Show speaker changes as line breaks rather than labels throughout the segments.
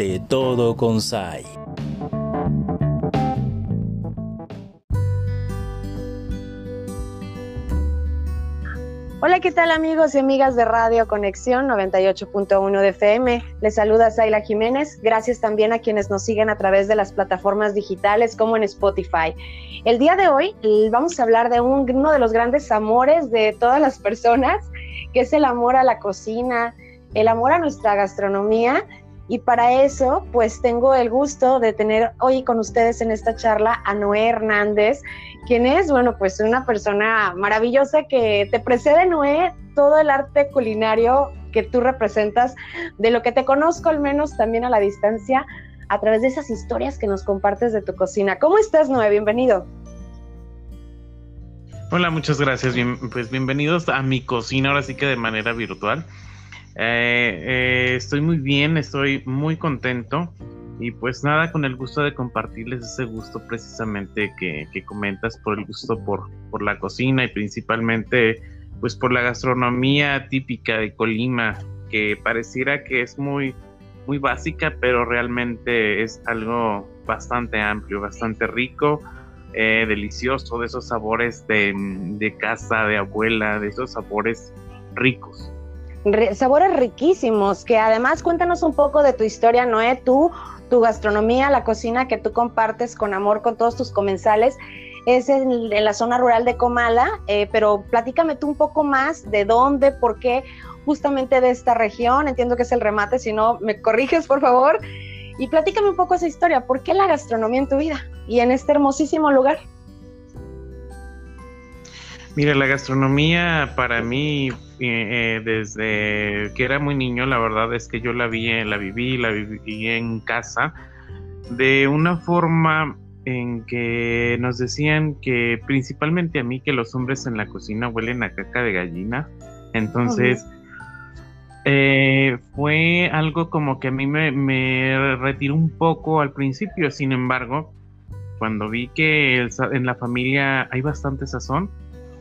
De todo con SAI.
Hola, ¿qué tal amigos y amigas de Radio Conexión 98.1 de FM? Les saluda Zayla Jiménez. Gracias también a quienes nos siguen a través de las plataformas digitales como en Spotify. El día de hoy vamos a hablar de uno de los grandes amores de todas las personas, que es el amor a la cocina, el amor a nuestra gastronomía. Y para eso, pues tengo el gusto de tener hoy con ustedes en esta charla a Noé Hernández, quien es, bueno, pues una persona maravillosa que te precede, Noé, todo el arte culinario que tú representas, de lo que te conozco al menos también a la distancia, a través de esas historias que nos compartes de tu cocina. ¿Cómo estás, Noé? Bienvenido.
Hola, muchas gracias. pues bienvenidos a mi cocina, ahora sí que de manera virtual. Eh, eh, estoy muy bien, estoy muy contento. Y pues nada, con el gusto de compartirles ese gusto precisamente que, comentas por el gusto por, la cocina y principalmente pues por la gastronomía típica de Colima, que pareciera que es muy, muy básica, pero realmente es algo bastante amplio, bastante rico, eh, delicioso, de esos sabores de, de casa, de abuela, de esos sabores ricos
sabores riquísimos, que además cuéntanos un poco de tu historia, Noé, tú, tu gastronomía, la cocina que tú compartes con amor con todos tus comensales, es en, la zona rural de Comala, eh, pero platícame tú un poco más de dónde, por qué, justamente de esta región, entiendo que es el remate, si no me corriges por favor, y platícame un poco esa historia, ¿por qué la gastronomía en tu vida y en este hermosísimo lugar?
Mira, la gastronomía para mí eh, desde que era muy niño, la verdad es que yo la vi, la viví, la viví en casa de una forma en que nos decían que principalmente a mí que los hombres en la cocina huelen a caca de gallina. Entonces, eh, fue algo como que a mí me, retiró un poco al principio. Sin embargo, cuando vi que en la familia hay bastante sazón,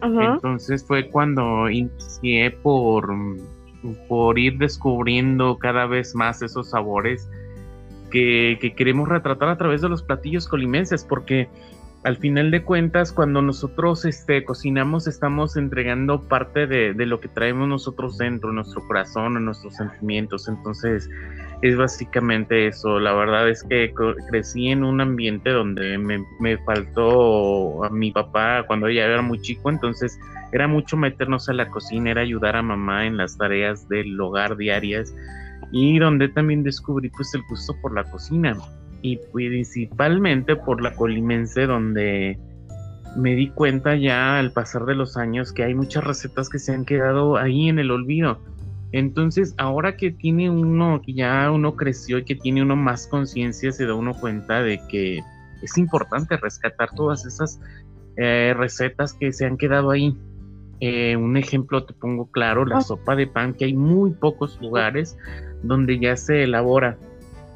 entonces fue cuando inicié por, por ir descubriendo cada vez más esos sabores que, queremos retratar a través de los platillos colimenses, porque al final de cuentas, cuando nosotros este, cocinamos, estamos entregando parte de, de, lo que traemos nosotros dentro, nuestro corazón, nuestros sentimientos. Entonces, es básicamente eso. La verdad es que crecí en un ambiente donde me, faltó a mi papá cuando ella era muy chico, entonces era mucho meternos a la cocina, era ayudar a mamá en las tareas del hogar diarias y donde también descubrí pues el gusto por la cocina y principalmente por la colimense donde me di cuenta ya al pasar de los años que hay muchas recetas que se han quedado ahí en el olvido entonces, ahora que tiene uno, que ya uno creció y que tiene uno más conciencia, se da uno cuenta de que es importante rescatar todas esas eh, recetas que se han quedado ahí. Eh, un ejemplo te pongo claro, la ah. sopa de pan, que hay muy pocos lugares donde ya se elabora.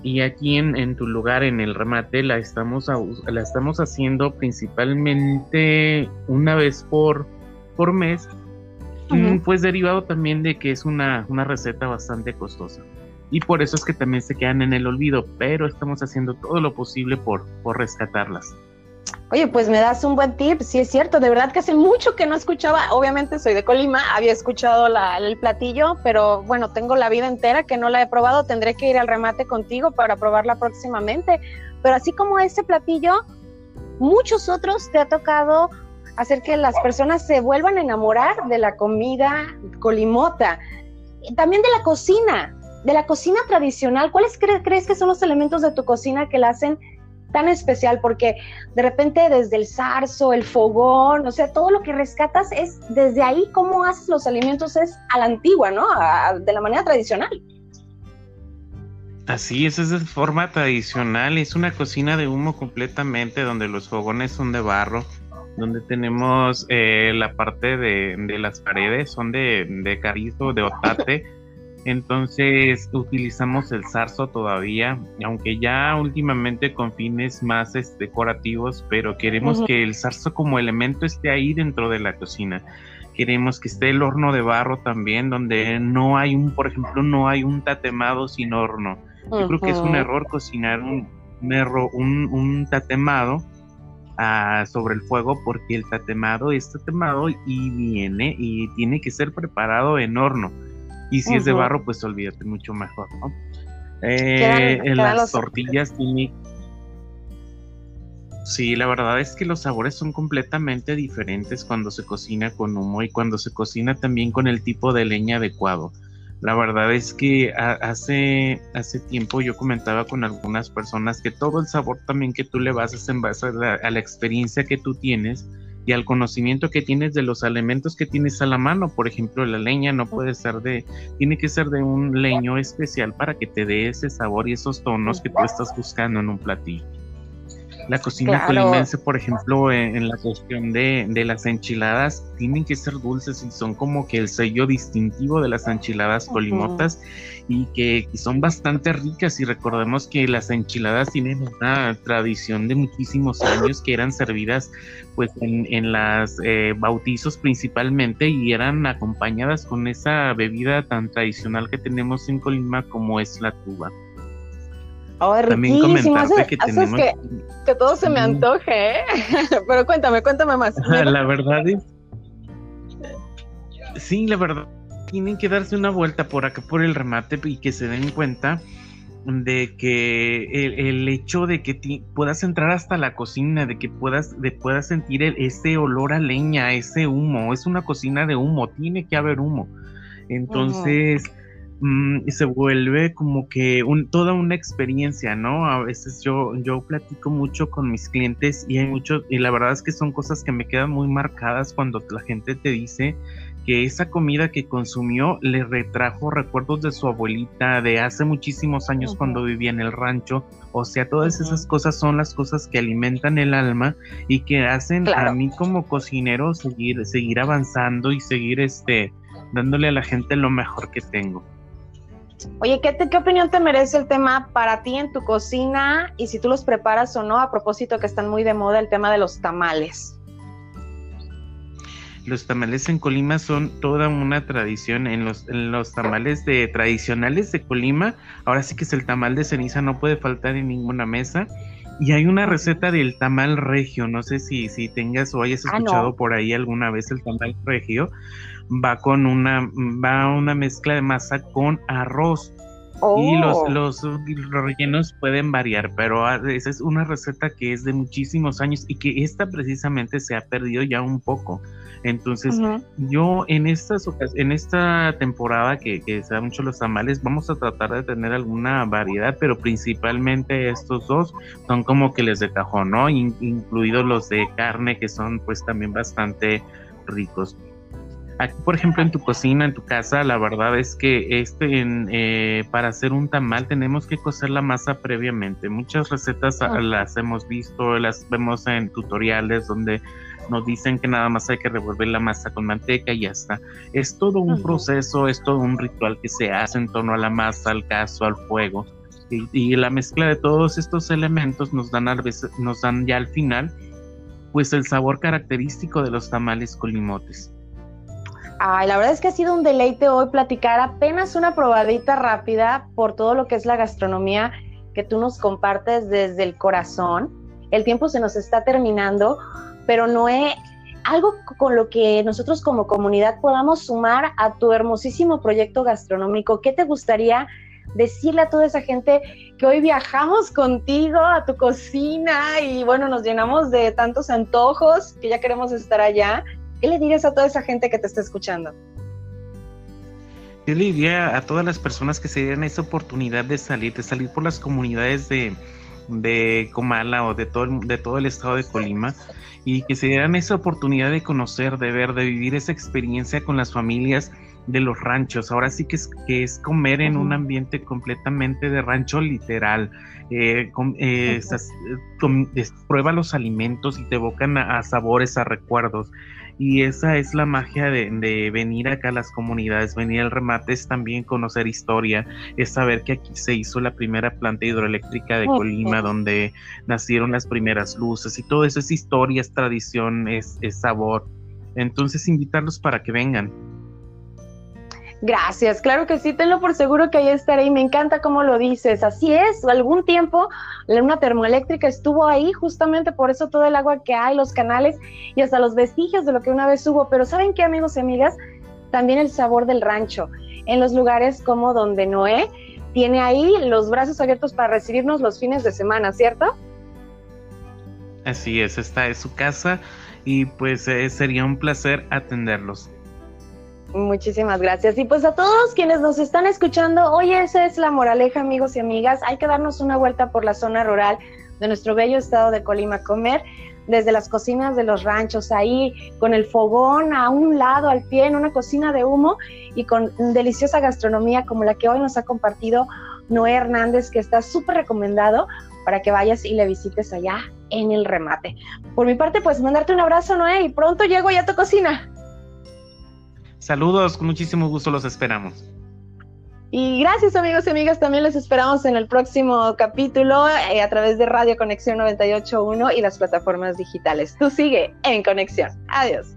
Y aquí en, tu lugar, en el remate, la estamos, la estamos haciendo principalmente una vez por, por mes pues derivado también de que es una, receta bastante costosa. Y por eso es que también se quedan en el olvido, pero estamos haciendo todo lo posible por, por rescatarlas.
Oye, pues me das un buen tip, sí es cierto, de verdad que hace mucho que no escuchaba, obviamente soy de Colima, había escuchado el platillo, pero bueno, tengo la vida entera que no la he probado, tendré que ir al remate contigo para probarla próximamente, pero así como ese platillo, muchos otros te ha tocado hacer que las personas se vuelvan a enamorar de la comida colimota, también de la cocina, de la cocina tradicional. ¿Cuáles crees que son los elementos de tu cocina que la hacen tan especial? Porque de repente desde el zarzo, el fogón, o sea, todo lo que rescatas es desde ahí cómo haces los alimentos es a la antigua, ¿no? de la manera tradicional.
Así es, es de forma tradicional, es una cocina de humo completamente donde los fogones son de barro, donde tenemos eh, la parte de, las paredes, son de, de carizo, de otate. Entonces utilizamos el zarzo todavía, aunque ya últimamente con fines más decorativos, pero queremos que el zarzo como elemento esté ahí dentro de la cocina. Queremos que esté el horno de barro también, donde no hay un, por ejemplo, no hay un tatemado sin horno Yo creo que es un error cocinar un, un, un tatemado ah, sobre el fuego porque el tatemado es tatemado y viene y tiene que ser preparado en horno. Y si es de barro, pues olvídate mucho mejor, ¿no? Eh, en las tortillas tiene Sí, la verdad es que los sabores son completamente diferentes cuando se cocina con humo y cuando se cocina también con el tipo de leña adecuado. La verdad es que hace, hace tiempo yo comentaba con algunas personas que todo el sabor también que tú le vas es en base a la, experiencia que tú tienes y al conocimiento que tienes de los elementos que tienes a la mano. Por ejemplo, la leña no puede ser de, tiene que ser de un leño especial para que te dé ese sabor y esos tonos que tú estás buscando en un platillo. La cocina colimense, por ejemplo, en, la cuestión de, las enchiladas, tienen que ser dulces y son como que el sello distintivo de las enchiladas colimotas y que son bastante ricas. Y recordemos que las enchiladas tienen una tradición de muchísimos años que eran servidas pues en, en las eh, bautizos principalmente y eran acompañadas con esa bebida tan tradicional que tenemos en Colima como es la tuba.
Oh, También comentarte que, tenemos... que, todo se me antoje, ¿eh? Pero cuéntame, cuéntame más.
la verdad es... Sí, la verdad, tienen que darse una vuelta por acá, por el remate, y que se den cuenta de que el, hecho de que puedas entrar hasta la cocina, de que puedas, de puedas sentir ese olor a leña, ese humo, es una cocina de humo, tiene que haber humo. Entonces... Mm, se vuelve como que un, toda una experiencia, ¿no? A veces yo, yo platico mucho con mis clientes y hay mucho, y la verdad es que son cosas que me quedan muy marcadas cuando la gente te dice que esa comida que consumió le retrajo recuerdos de su abuelita de hace muchísimos años cuando vivía en el rancho. O sea, todas esas cosas son las cosas que alimentan el alma y que hacen a mí como cocinero seguir, seguir avanzando y seguir este dándole a la gente lo mejor que tengo.
Oye, ¿qué, ¿qué opinión te merece el tema para ti en tu cocina y si tú los preparas o no? A propósito que están muy de moda el tema de los tamales.
Los tamales en Colima son toda una tradición. En los, los tamales de, tradicionales de Colima, ahora sí que es el tamal de ceniza, no puede faltar en ninguna mesa. Y hay una receta del tamal regio, no sé si, si tengas o hayas ah, escuchado por ahí alguna vez el tamal regio va con una, va una mezcla de masa con arroz. Y los, oh. los, rellenos pueden variar, pero esa es una receta que es de muchísimos años y que esta precisamente se ha perdido ya un poco. Entonces, yo en estas en esta temporada que, que se da mucho los tamales, vamos a tratar de tener alguna variedad, pero principalmente estos dos son como que les de cajón, ¿no? incluidos los de carne, que son pues también bastante ricos. Aquí, por ejemplo, en tu cocina, en tu casa, la verdad es que este, en, eh, para hacer un tamal tenemos que cocer la masa previamente. Muchas recetas ah, las hemos visto, las vemos en tutoriales donde nos dicen que nada más hay que revolver la masa con manteca y ya está. Es todo un proceso, es todo un ritual que se hace en torno a la masa, al caso, al fuego. Y, y la mezcla de todos estos elementos nos dan, a veces, nos dan ya al final pues el sabor característico de los tamales colimotes.
Ay, la verdad es que ha sido un deleite hoy platicar apenas una probadita rápida por todo lo que es la gastronomía que tú nos compartes desde el corazón. El tiempo se nos está terminando, pero no he algo con lo que nosotros como comunidad podamos sumar a tu hermosísimo proyecto gastronómico. ¿Qué te gustaría decirle a toda esa gente que hoy viajamos contigo a tu cocina y bueno, nos llenamos de tantos antojos que ya queremos estar allá? ¿Qué le dirías a toda esa gente que te está escuchando?
Yo le diría a todas las personas que se dieran esa oportunidad de salir, de salir por las comunidades de, de Comala o de todo, el, de todo el estado de Colima y que se dieran esa oportunidad de conocer, de ver, de vivir esa experiencia con las familias de los ranchos. Ahora sí que es, que es comer en un ambiente completamente de rancho literal. Eh, eh, prueba los alimentos y te evocan a sabores, a recuerdos y esa es la magia de, venir acá a las comunidades, venir al remate es también conocer historia, es saber que aquí se hizo la primera planta hidroeléctrica de Colima, donde nacieron las primeras luces y todo eso es historia, es tradición, es, sabor. Entonces invitarlos para que vengan.
Gracias, claro que sí, tenlo por seguro que ahí estaré y me encanta cómo lo dices. Así es, algún tiempo una termoeléctrica estuvo ahí justamente por eso todo el agua que hay, los canales y hasta los vestigios de lo que una vez hubo. Pero ¿saben qué, amigos y amigas? También el sabor del rancho. En los lugares como donde Noé tiene ahí los brazos abiertos para recibirnos los fines de semana, ¿cierto?
Así es, esta es su casa y pues eh, sería un placer atenderlos.
Muchísimas gracias. Y pues a todos quienes nos están escuchando, hoy esa es la moraleja, amigos y amigas. Hay que darnos una vuelta por la zona rural de nuestro bello estado de Colima, comer desde las cocinas de los ranchos, ahí con el fogón a un lado, al pie, en una cocina de humo y con deliciosa gastronomía como la que hoy nos ha compartido Noé Hernández, que está súper recomendado para que vayas y le visites allá en el remate. Por mi parte, pues mandarte un abrazo, Noé, y pronto llego ya a tu cocina.
Saludos, con muchísimo gusto los esperamos.
Y gracias amigos y amigas, también les esperamos en el próximo capítulo eh, a través de Radio Conexión 981 y las plataformas digitales. Tú sigue en Conexión. Adiós.